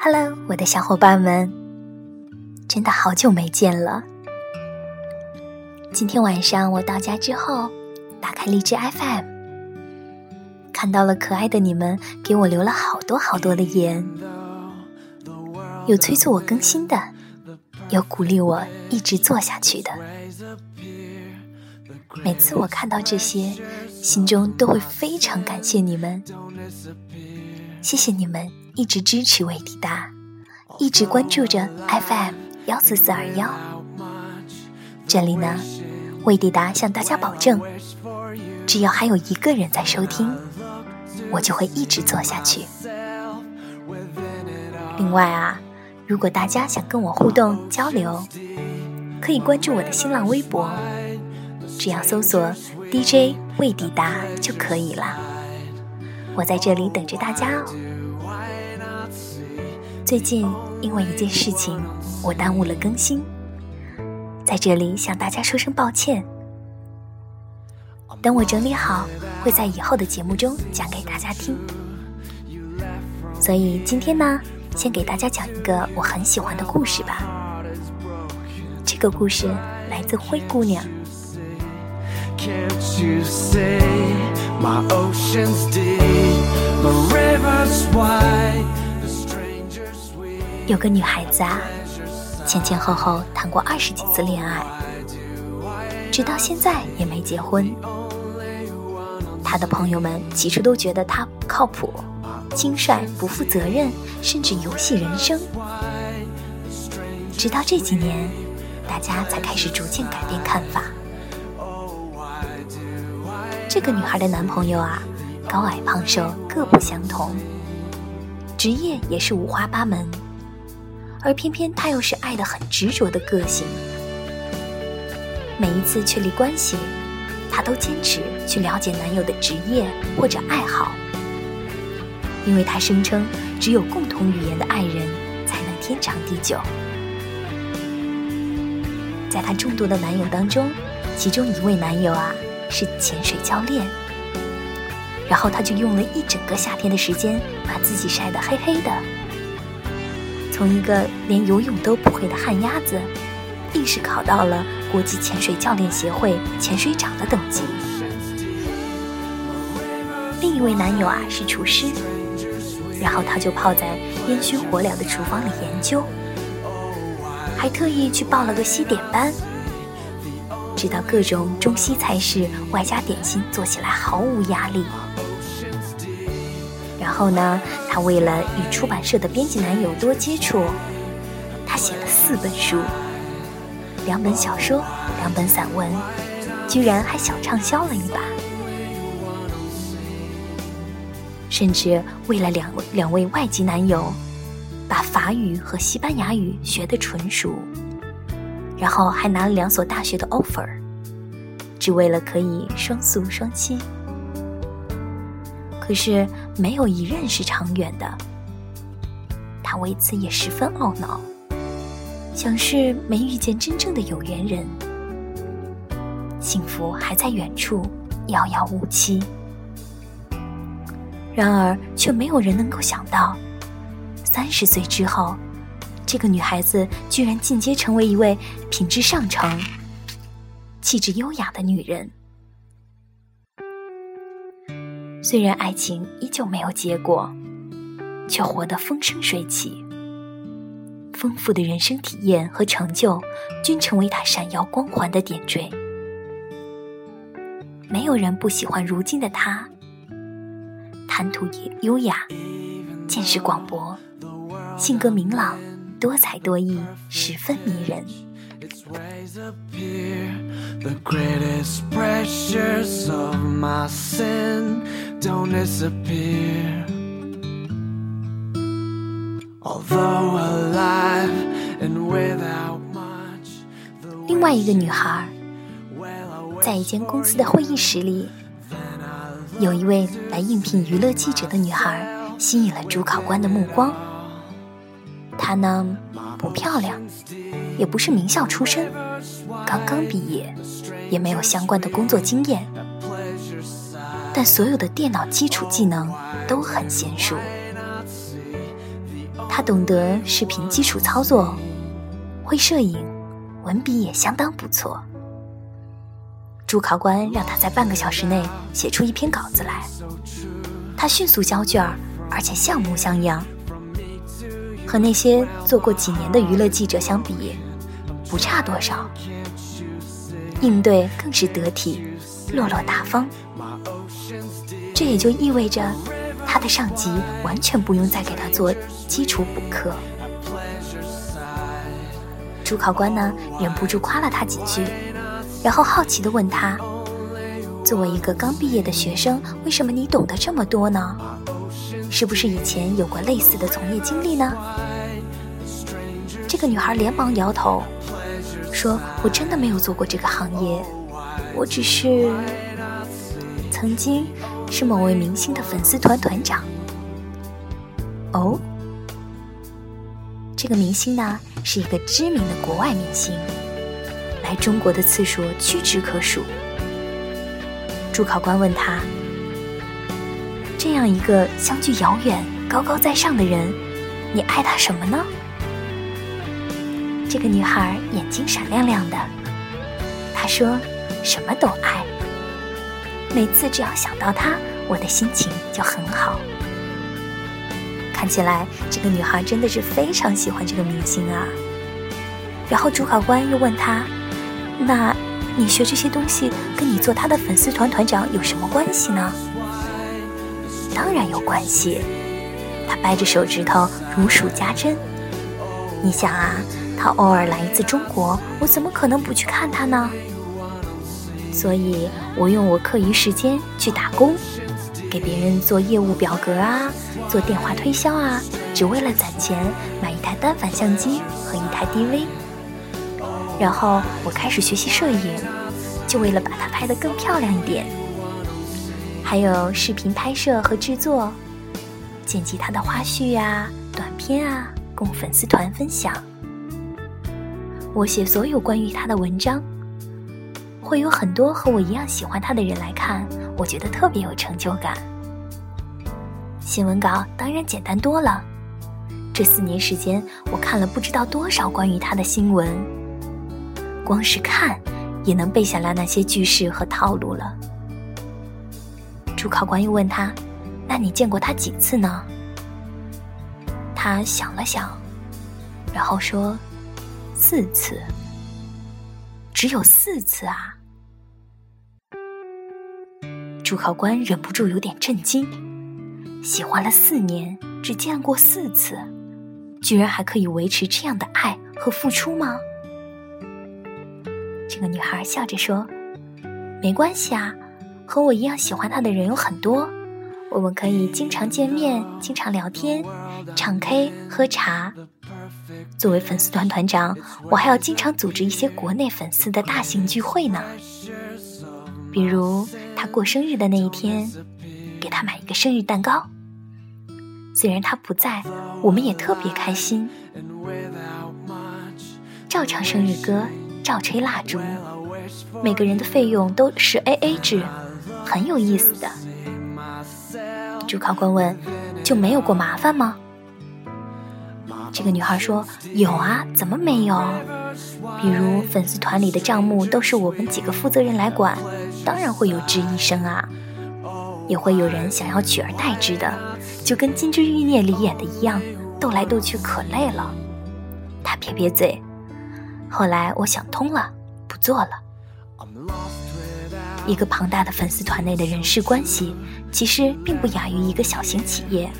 Hello，我的小伙伴们，真的好久没见了。今天晚上我到家之后，打开荔枝 FM，看到了可爱的你们给我留了好多好多的言，有催促我更新的，有鼓励我一直做下去的。每次我看到这些，心中都会非常感谢你们，谢谢你们。一直支持魏迪达，一直关注着 FM 幺四四二幺。这里呢，魏迪达向大家保证，只要还有一个人在收听，我就会一直做下去。另外啊，如果大家想跟我互动交流，可以关注我的新浪微博，只要搜索 DJ 魏迪达就可以了。我在这里等着大家哦。最近因为一件事情，我耽误了更新，在这里向大家说声抱歉。等我整理好，会在以后的节目中讲给大家听。所以今天呢，先给大家讲一个我很喜欢的故事吧。这个故事来自灰姑娘。有个女孩子啊，前前后后谈过二十几次恋爱，直到现在也没结婚。她的朋友们起初都觉得她不靠谱、轻率、不负责任，甚至游戏人生。直到这几年，大家才开始逐渐改变看法。这个女孩的男朋友啊，高矮胖瘦各不相同，职业也是五花八门。而偏偏他又是爱的很执着的个性，每一次确立关系，他都坚持去了解男友的职业或者爱好，因为他声称只有共同语言的爱人才能天长地久。在她众多的男友当中，其中一位男友啊是潜水教练，然后他就用了一整个夏天的时间把自己晒得黑黑的。从一个连游泳都不会的旱鸭子，硬是考到了国际潜水教练协会潜水长的等级。另一位男友啊是厨师，然后他就泡在烟熏火燎的厨房里研究，还特意去报了个西点班，知道各种中西菜式外加点心做起来毫无压力。然后呢？他为了与出版社的编辑男友多接触，他写了四本书，两本小说，两本散文，居然还小畅销了一把。甚至为了两两位外籍男友，把法语和西班牙语学得纯熟，然后还拿了两所大学的 offer，只为了可以双宿双栖。可是没有一任是长远的，他为此也十分懊恼，想是没遇见真正的有缘人，幸福还在远处，遥遥无期。然而，却没有人能够想到，三十岁之后，这个女孩子居然进阶成为一位品质上乘、气质优雅的女人。虽然爱情依旧没有结果，却活得风生水起。丰富的人生体验和成就，均成为她闪耀光环的点缀。没有人不喜欢如今的她，谈吐也优雅，见识广博，性格明朗，多才多艺，十分迷人。另外一个女孩，在一间公司的会议室里，有一位来应聘娱乐记者的女孩吸引了主考官的目光。她呢，不漂亮，也不是名校出身，刚刚毕业，也没有相关的工作经验。但所有的电脑基础技能都很娴熟。他懂得视频基础操作，会摄影，文笔也相当不错。主考官让他在半个小时内写出一篇稿子来，他迅速交卷，而且像模像样，和那些做过几年的娱乐记者相比，不差多少。应对更是得体，落落大方。这也就意味着，他的上级完全不用再给他做基础补课。主考官呢，忍不住夸了他几句，然后好奇地问他：“作为一个刚毕业的学生，为什么你懂得这么多呢？是不是以前有过类似的从业经历呢？”这个女孩连忙摇头。说：“我真的没有做过这个行业，我只是曾经是某位明星的粉丝团团长。”哦，这个明星呢是一个知名的国外明星，来中国的次数屈指可数。主考官问他：“这样一个相距遥远、高高在上的人，你爱他什么呢？”这个女孩眼睛闪亮亮的，她说：“什么都爱。每次只要想到他，我的心情就很好。”看起来这个女孩真的是非常喜欢这个明星啊。然后主考官又问她：“那你学这些东西跟你做他的粉丝团团长有什么关系呢？”当然有关系，他掰着手指头如数家珍。你想啊。他偶尔来一次中国，我怎么可能不去看他呢？所以我用我课余时间去打工，给别人做业务表格啊，做电话推销啊，只为了攒钱买一台单反相机和一台 DV。然后我开始学习摄影，就为了把它拍得更漂亮一点。还有视频拍摄和制作，剪辑他的花絮呀、短片啊，供粉丝团分享。我写所有关于他的文章，会有很多和我一样喜欢他的人来看，我觉得特别有成就感。新闻稿当然简单多了，这四年时间，我看了不知道多少关于他的新闻，光是看也能背下来那些句式和套路了。主考官又问他：“那你见过他几次呢？”他想了想，然后说。四次，只有四次啊！主考官忍不住有点震惊，喜欢了四年，只见过四次，居然还可以维持这样的爱和付出吗？这个女孩笑着说：“没关系啊，和我一样喜欢他的人有很多，我们可以经常见面，经常聊天，唱 K 喝茶。”作为粉丝团团长，我还要经常组织一些国内粉丝的大型聚会呢。比如他过生日的那一天，给他买一个生日蛋糕。虽然他不在，我们也特别开心。照唱生日歌，照吹蜡烛，每个人的费用都是 A A 制，很有意思的。主考官问：“就没有过麻烦吗？”这个女孩说：“有啊，怎么没有？比如粉丝团里的账目都是我们几个负责人来管，当然会有质疑声啊。也会有人想要取而代之的，就跟《金枝欲孽》里演的一样，斗来斗去可累了。”她撇撇嘴。后来我想通了，不做了。一个庞大的粉丝团内的人事关系，其实并不亚于一个小型企业，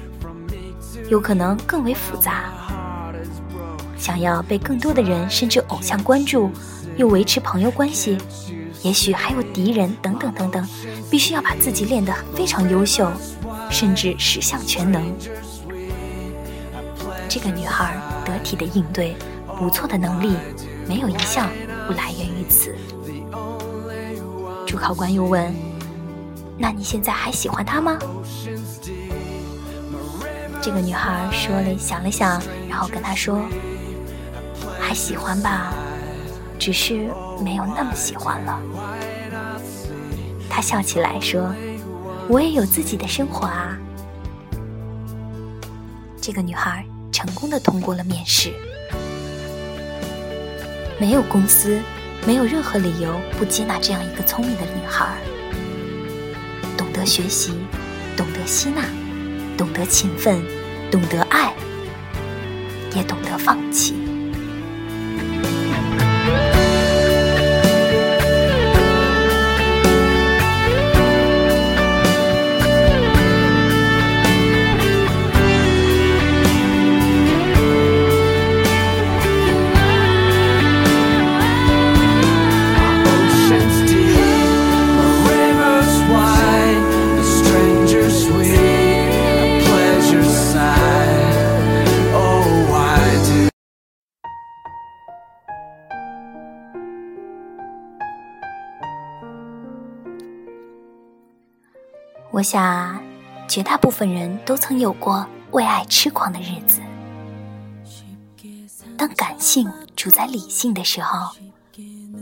有可能更为复杂。想要被更多的人甚至偶像关注，又维持朋友关系，也许还有敌人等等等等，必须要把自己练得非常优秀，甚至十项全能。这个女孩得体的应对，不错的能力，没有一项不来源于此。主考官又问：“那你现在还喜欢他吗？”这个女孩说了，想了想，然后跟他说。还喜欢吧，只是没有那么喜欢了。他笑起来说：“我也有自己的生活啊。”这个女孩成功的通过了面试。没有公司，没有任何理由不接纳这样一个聪明的女孩，懂得学习，懂得吸纳，懂得勤奋，懂得爱，也懂得放弃。我想，绝大部分人都曾有过为爱痴狂的日子。当感性主宰理性的时候，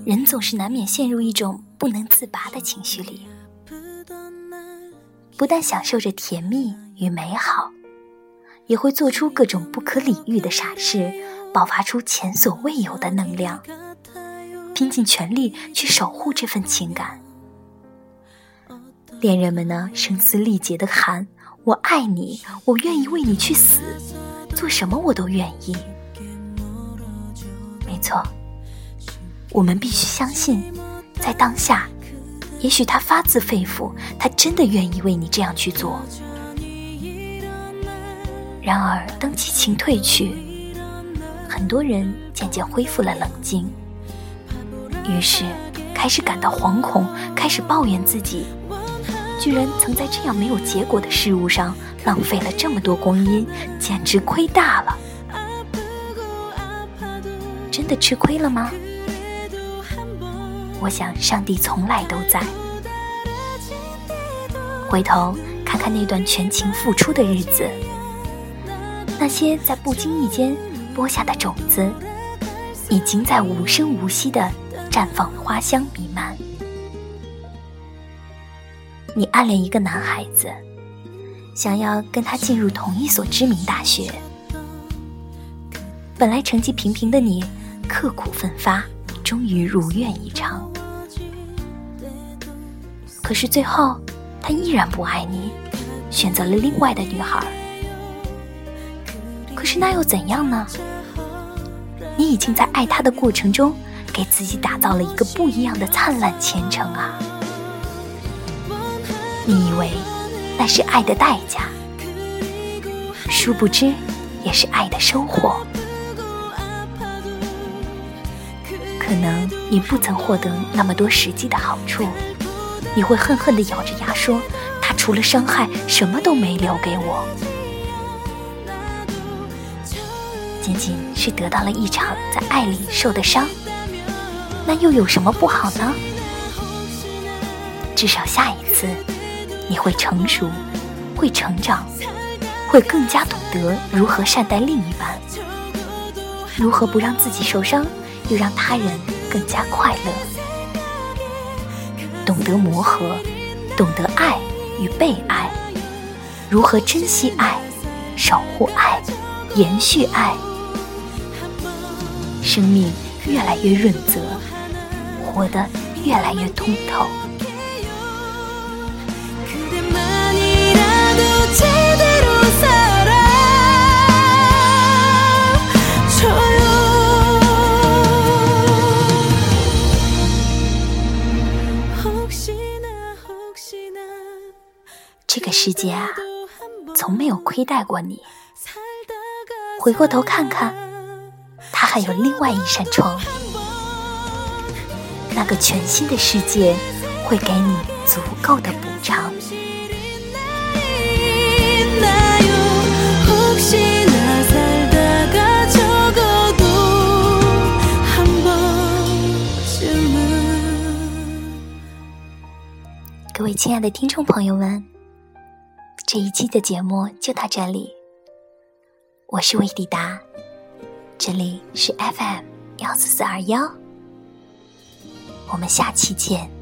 人总是难免陷入一种不能自拔的情绪里，不但享受着甜蜜与美好，也会做出各种不可理喻的傻事，爆发出前所未有的能量，拼尽全力去守护这份情感。恋人们呢，声嘶力竭的喊：“我爱你，我愿意为你去死，做什么我都愿意。”没错，我们必须相信，在当下，也许他发自肺腑，他真的愿意为你这样去做。然而，当激情褪去，很多人渐渐恢复了冷静，于是开始感到惶恐，开始抱怨自己。居然曾在这样没有结果的事物上浪费了这么多光阴，简直亏大了！真的吃亏了吗？我想上帝从来都在。回头看看那段全情付出的日子，那些在不经意间播下的种子，已经在无声无息的绽放，花香弥漫。你暗恋一个男孩子，想要跟他进入同一所知名大学。本来成绩平平的你，刻苦奋发，终于如愿以偿。可是最后，他依然不爱你，选择了另外的女孩。可是那又怎样呢？你已经在爱他的过程中，给自己打造了一个不一样的灿烂前程啊！你以为那是爱的代价，殊不知也是爱的收获。可能你不曾获得那么多实际的好处，你会恨恨地咬着牙说：“他除了伤害，什么都没留给我。”仅仅是得到了一场在爱里受的伤，那又有什么不好呢？至少下一次。你会成熟，会成长，会更加懂得如何善待另一半，如何不让自己受伤，又让他人更加快乐。懂得磨合，懂得爱与被爱，如何珍惜爱，守护爱，延续爱，生命越来越润泽，活得越来越通透。世界啊，从没有亏待过你。回过头看看，它还有另外一扇窗，那个全新的世界会给你足够的补偿。各位亲爱的听众朋友们，这一期的节目就到这里。我是魏迪达，这里是 FM 幺四四二幺，我们下期见。